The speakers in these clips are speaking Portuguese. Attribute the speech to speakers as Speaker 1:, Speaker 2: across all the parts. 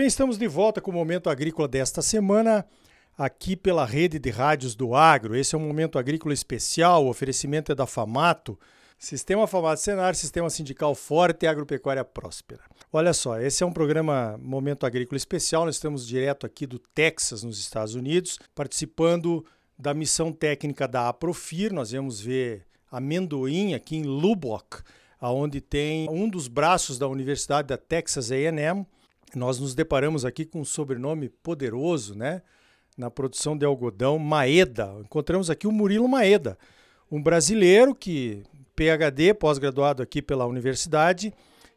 Speaker 1: bem, estamos de volta com o Momento Agrícola desta semana, aqui pela rede de rádios do Agro. Esse é um Momento Agrícola especial, o oferecimento é da FAMATO, Sistema Famato Senar, Sistema Sindical Forte e Agropecuária Próspera. Olha só, esse é um programa Momento Agrícola Especial, nós estamos direto aqui do Texas, nos Estados Unidos, participando da missão técnica da Aprofir, nós vamos ver amendoim aqui em Lubbock, aonde tem um dos braços da Universidade da Texas A&M. Nós nos deparamos aqui com um sobrenome poderoso, né? Na produção de algodão, Maeda. Encontramos aqui o Murilo Maeda, um brasileiro que PhD, pós-graduado aqui pela universidade.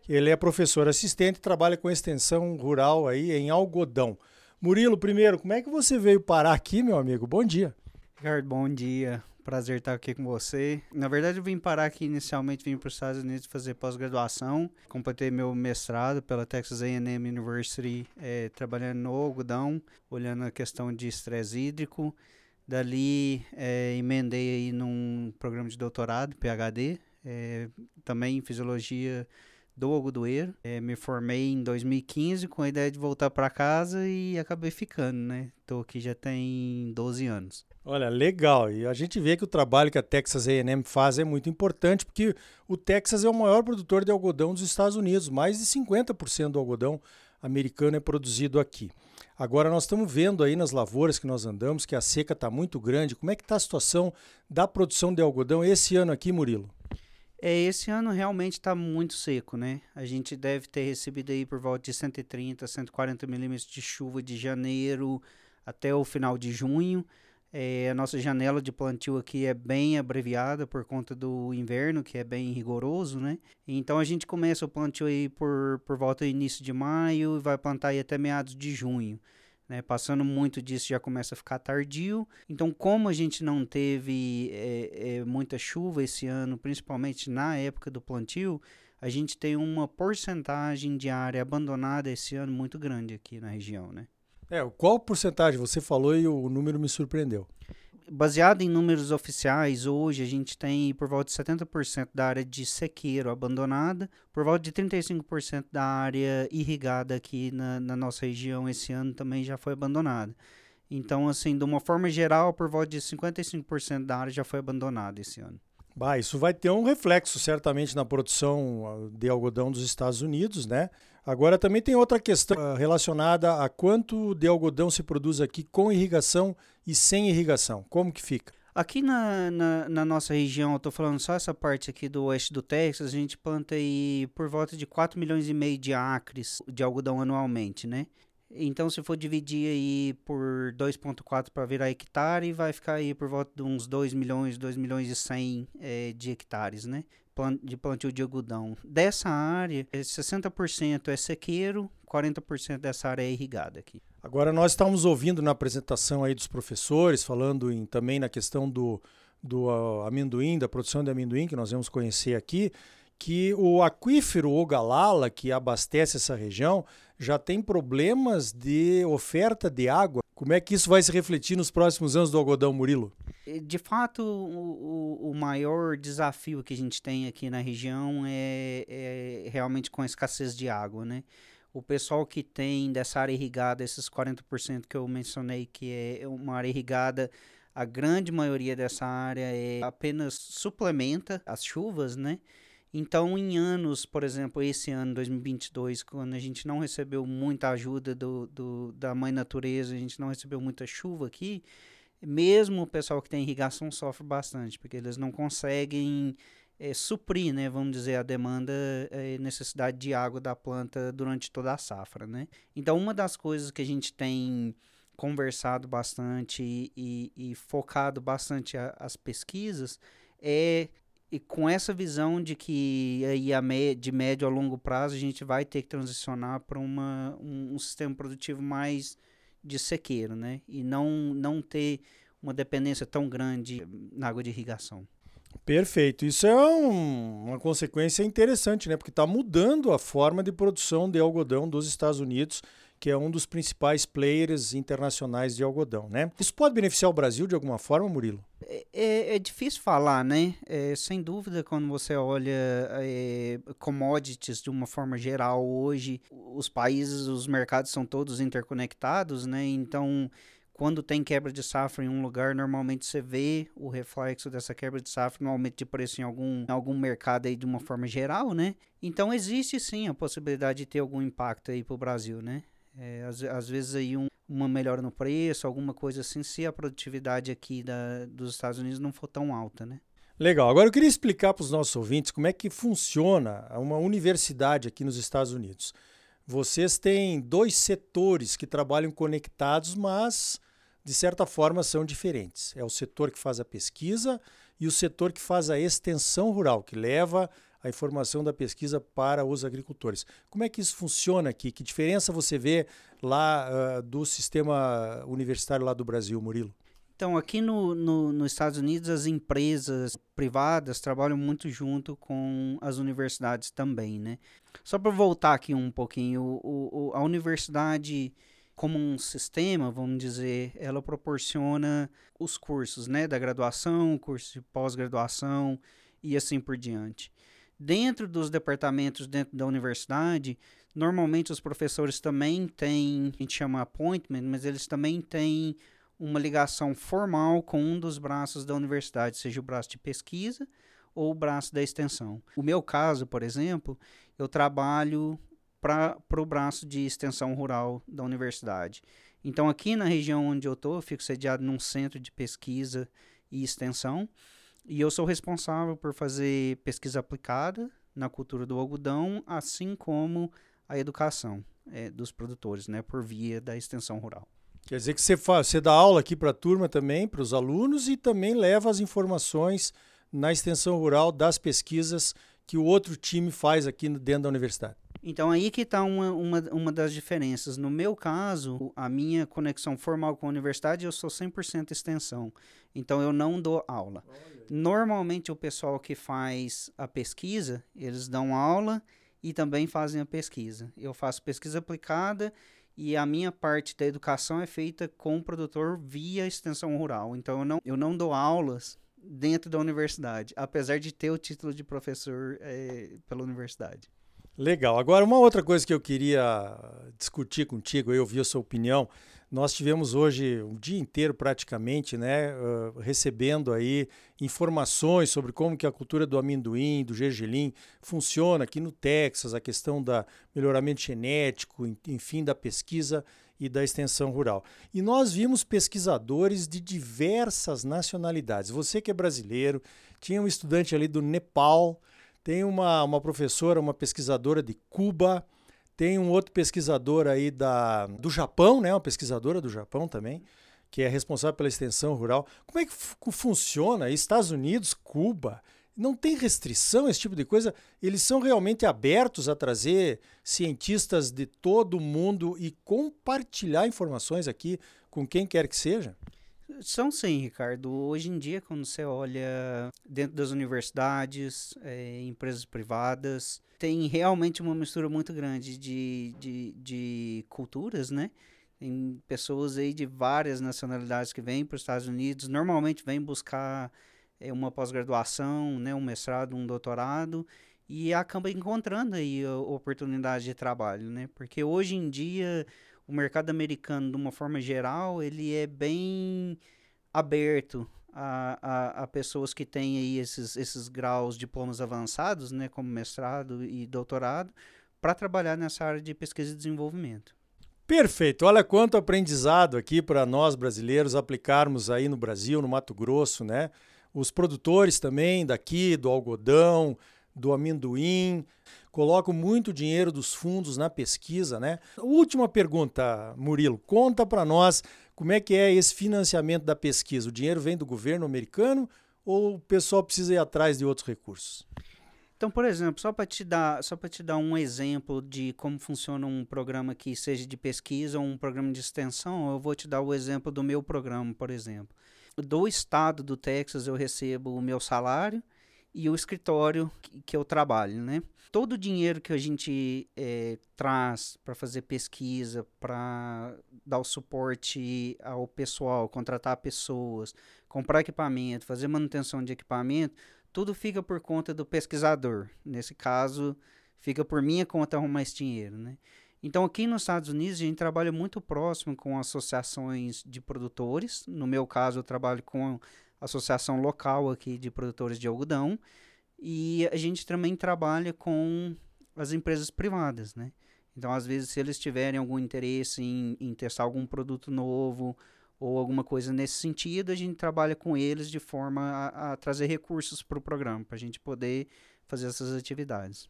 Speaker 1: Ele é professor assistente e trabalha com extensão rural aí em algodão. Murilo, primeiro, como é que você veio parar aqui, meu amigo? Bom dia.
Speaker 2: Ricardo, bom dia. Prazer estar aqui com você. Na verdade, eu vim parar aqui inicialmente, vim para os Estados Unidos fazer pós-graduação. Completei meu mestrado pela Texas A&M University, é, trabalhando no algodão, olhando a questão de estresse hídrico. Dali, é, emendei aí num programa de doutorado, PhD, é, também em fisiologia do algodoeiro. É, me formei em 2015 com a ideia de voltar para casa e acabei ficando, né? Estou aqui já tem 12 anos.
Speaker 1: Olha, legal. E a gente vê que o trabalho que a Texas A&M faz é muito importante, porque o Texas é o maior produtor de algodão dos Estados Unidos. Mais de 50% do algodão americano é produzido aqui. Agora nós estamos vendo aí nas lavouras que nós andamos que a seca está muito grande. Como é que está a situação da produção de algodão esse ano aqui, Murilo?
Speaker 2: É, esse ano realmente está muito seco, né? A gente deve ter recebido aí por volta de 130, 140 milímetros de chuva de janeiro até o final de junho. É, a nossa janela de plantio aqui é bem abreviada por conta do inverno, que é bem rigoroso, né? Então a gente começa o plantio aí por, por volta do início de maio e vai plantar aí até meados de junho. Né? Passando muito disso já começa a ficar tardio. Então, como a gente não teve é, é, muita chuva esse ano, principalmente na época do plantio, a gente tem uma porcentagem de área abandonada esse ano muito grande aqui na região, né?
Speaker 1: É, qual porcentagem você falou e o número me surpreendeu?
Speaker 2: Baseado em números oficiais, hoje a gente tem por volta de 70% da área de sequeiro abandonada, por volta de 35% da área irrigada aqui na, na nossa região esse ano também já foi abandonada. Então, assim, de uma forma geral, por volta de 55% da área já foi abandonada esse ano.
Speaker 1: Bah, isso vai ter um reflexo certamente na produção ah, de algodão dos Estados Unidos, né? Agora também tem outra questão ah, relacionada a quanto de algodão se produz aqui com irrigação e sem irrigação. Como que fica?
Speaker 2: Aqui na, na, na nossa região, eu estou falando só essa parte aqui do oeste do Texas, a gente planta aí por volta de 4 milhões e meio de acres de algodão anualmente, né? Então, se for dividir aí por 2,4 para virar hectare, vai ficar aí por volta de uns 2 milhões, 2 milhões e 100 é, de hectares, né? De plantio de algodão. Dessa área, 60% é sequeiro, 40% dessa área é irrigada aqui.
Speaker 1: Agora, nós estamos ouvindo na apresentação aí dos professores, falando em, também na questão do, do uh, amendoim, da produção de amendoim, que nós vamos conhecer aqui, que o aquífero Ogalala, que abastece essa região, já tem problemas de oferta de água. Como é que isso vai se refletir nos próximos anos do algodão, Murilo?
Speaker 2: De fato, o, o maior desafio que a gente tem aqui na região é, é realmente com a escassez de água, né? O pessoal que tem dessa área irrigada, esses 40% que eu mencionei, que é uma área irrigada, a grande maioria dessa área é apenas suplementa as chuvas, né? Então, em anos, por exemplo, esse ano 2022, quando a gente não recebeu muita ajuda do, do, da mãe natureza, a gente não recebeu muita chuva aqui, mesmo o pessoal que tem irrigação sofre bastante, porque eles não conseguem é, suprir, né, vamos dizer, a demanda e é, necessidade de água da planta durante toda a safra, né? Então, uma das coisas que a gente tem conversado bastante e, e, e focado bastante a, as pesquisas é e com essa visão de que aí a de médio a longo prazo a gente vai ter que transicionar para um, um, sistema produtivo mais de sequeiro, né? E não não ter uma dependência tão grande na água de irrigação.
Speaker 1: Perfeito. Isso é um, uma consequência interessante, né? Porque está mudando a forma de produção de algodão dos Estados Unidos que é um dos principais players internacionais de algodão, né? Isso pode beneficiar o Brasil de alguma forma, Murilo?
Speaker 2: É, é, é difícil falar, né? É, sem dúvida, quando você olha é, commodities de uma forma geral hoje, os países, os mercados são todos interconectados, né? Então, quando tem quebra de safra em um lugar, normalmente você vê o reflexo dessa quebra de safra no aumento de preço em algum, em algum mercado aí de uma forma geral, né? Então existe sim a possibilidade de ter algum impacto aí para o Brasil, né? É, às, às vezes aí um, uma melhora no preço, alguma coisa assim, se a produtividade aqui da, dos Estados Unidos não for tão alta, né?
Speaker 1: Legal. Agora eu queria explicar para os nossos ouvintes como é que funciona uma universidade aqui nos Estados Unidos. Vocês têm dois setores que trabalham conectados, mas de certa forma são diferentes. É o setor que faz a pesquisa e o setor que faz a extensão rural, que leva a informação da pesquisa para os agricultores. Como é que isso funciona aqui? Que diferença você vê lá uh, do sistema universitário lá do Brasil, Murilo?
Speaker 2: Então, aqui no, no, nos Estados Unidos, as empresas privadas trabalham muito junto com as universidades também, né? Só para voltar aqui um pouquinho, o, o, a universidade como um sistema, vamos dizer, ela proporciona os cursos, né, da graduação, curso de pós-graduação e assim por diante. Dentro dos departamentos dentro da universidade, normalmente os professores também têm, a gente chama appointment, mas eles também têm uma ligação formal com um dos braços da universidade, seja o braço de pesquisa ou o braço da extensão. O meu caso, por exemplo, eu trabalho para o braço de extensão rural da universidade. Então, aqui na região onde eu estou, fico sediado num centro de pesquisa e extensão, e eu sou responsável por fazer pesquisa aplicada na cultura do algodão, assim como a educação é, dos produtores, né, por via da extensão rural.
Speaker 1: Quer dizer que você, faz, você dá aula aqui para a turma também, para os alunos, e também leva as informações na extensão rural das pesquisas que o outro time faz aqui dentro da universidade.
Speaker 2: Então aí que está uma, uma, uma das diferenças. No meu caso, a minha conexão formal com a universidade, eu sou 100% extensão. Então eu não dou aula. Normalmente o pessoal que faz a pesquisa, eles dão aula e também fazem a pesquisa. Eu faço pesquisa aplicada e a minha parte da educação é feita com o produtor via extensão rural. Então eu não, eu não dou aulas dentro da universidade, apesar de ter o título de professor é, pela universidade.
Speaker 1: Legal. Agora, uma outra coisa que eu queria discutir contigo, eu ouvir a sua opinião. Nós tivemos hoje um dia inteiro praticamente, né, uh, recebendo aí informações sobre como que a cultura do amendoim, do gergelim funciona aqui no Texas, a questão da melhoramento genético, enfim, da pesquisa e da extensão rural. E nós vimos pesquisadores de diversas nacionalidades. Você que é brasileiro, tinha um estudante ali do Nepal, tem uma, uma professora, uma pesquisadora de Cuba, tem um outro pesquisador aí da, do Japão, né? Uma pesquisadora do Japão também, que é responsável pela extensão rural. Como é que funciona? Estados Unidos, Cuba, não tem restrição esse tipo de coisa? Eles são realmente abertos a trazer cientistas de todo o mundo e compartilhar informações aqui com quem quer que seja?
Speaker 2: São sim, Ricardo. Hoje em dia, quando você olha dentro das universidades, é, empresas privadas, tem realmente uma mistura muito grande de, de, de culturas, né? Tem pessoas aí de várias nacionalidades que vêm para os Estados Unidos, normalmente vêm buscar é, uma pós-graduação, né, um mestrado, um doutorado, e acaba encontrando aí oportunidade de trabalho, né? Porque hoje em dia o mercado americano, de uma forma geral, ele é bem aberto a, a, a, pessoas que têm aí esses, esses graus, diplomas avançados, né, como mestrado e doutorado, para trabalhar nessa área de pesquisa e desenvolvimento.
Speaker 1: Perfeito. Olha quanto aprendizado aqui para nós brasileiros aplicarmos aí no Brasil, no Mato Grosso, né? Os produtores também daqui, do algodão, do amendoim, colocam muito dinheiro dos fundos na pesquisa, né? Última pergunta, Murilo, conta para nós como é que é esse financiamento da pesquisa. O dinheiro vem do governo americano ou o pessoal precisa ir atrás de outros recursos?
Speaker 2: Então, por exemplo, só para te dar, só para te dar um exemplo de como funciona um programa que seja de pesquisa ou um programa de extensão, eu vou te dar o exemplo do meu programa, por exemplo. Do estado do Texas eu recebo o meu salário e o escritório que, eu trabalho, né? Todo o dinheiro que a gente é, traz para fazer pesquisa, para dar o suporte ao pessoal, contratar pessoas, comprar equipamento, fazer manutenção de equipamento, tudo fica por conta do pesquisador. Nesse caso, fica por minha conta arrumar esse dinheiro, né? Então, aqui nos Estados Unidos, a gente trabalha muito próximo com associações de produtores. No meu caso, eu trabalho com associação local aqui de produtores de algodão. E a gente também trabalha com as empresas privadas, né? Então, às vezes, se eles tiverem algum interesse em, em testar algum produto novo ou alguma coisa nesse sentido, a gente trabalha com eles de forma a, a trazer recursos para o programa, para a gente poder fazer essas atividades.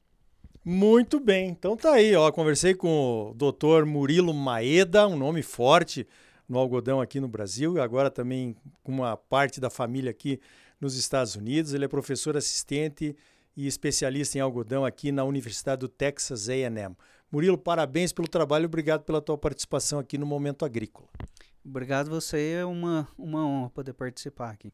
Speaker 1: Muito bem. Então tá aí, ó. Conversei com o Dr. Murilo Maeda, um nome forte no algodão aqui no Brasil, agora também com uma parte da família aqui nos Estados Unidos. Ele é professor assistente e especialista em algodão aqui na Universidade do Texas A&M. Murilo, parabéns pelo trabalho e obrigado pela tua participação aqui no Momento Agrícola.
Speaker 2: Obrigado você, é uma, uma honra poder participar aqui.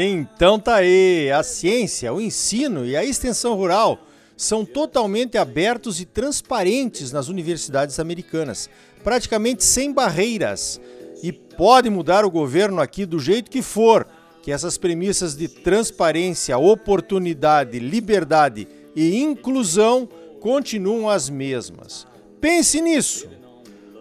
Speaker 1: Então tá aí, a ciência, o ensino e a extensão rural são totalmente abertos e transparentes nas universidades americanas, praticamente sem barreiras. E pode mudar o governo aqui do jeito que for, que essas premissas de transparência, oportunidade, liberdade e inclusão continuam as mesmas. Pense nisso.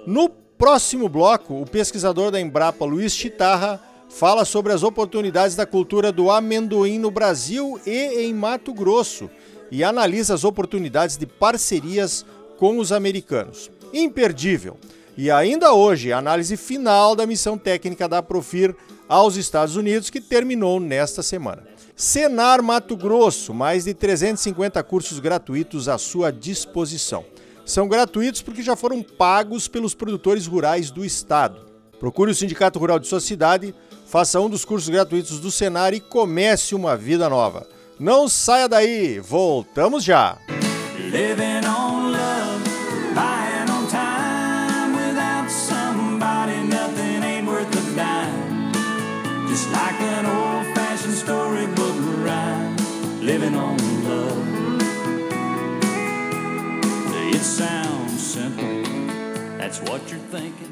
Speaker 1: No próximo bloco, o pesquisador da Embrapa Luiz Chitarra fala sobre as oportunidades da cultura do amendoim no Brasil e em Mato Grosso e analisa as oportunidades de parcerias com os americanos. Imperdível! E ainda hoje, a análise final da missão técnica da Profir aos Estados Unidos, que terminou nesta semana. Senar Mato Grosso, mais de 350 cursos gratuitos à sua disposição. São gratuitos porque já foram pagos pelos produtores rurais do estado. Procure o Sindicato Rural de sua cidade, faça um dos cursos gratuitos do Senar e comece uma vida nova. Não saia daí, voltamos já! It sounds simple, that's what you're thinking.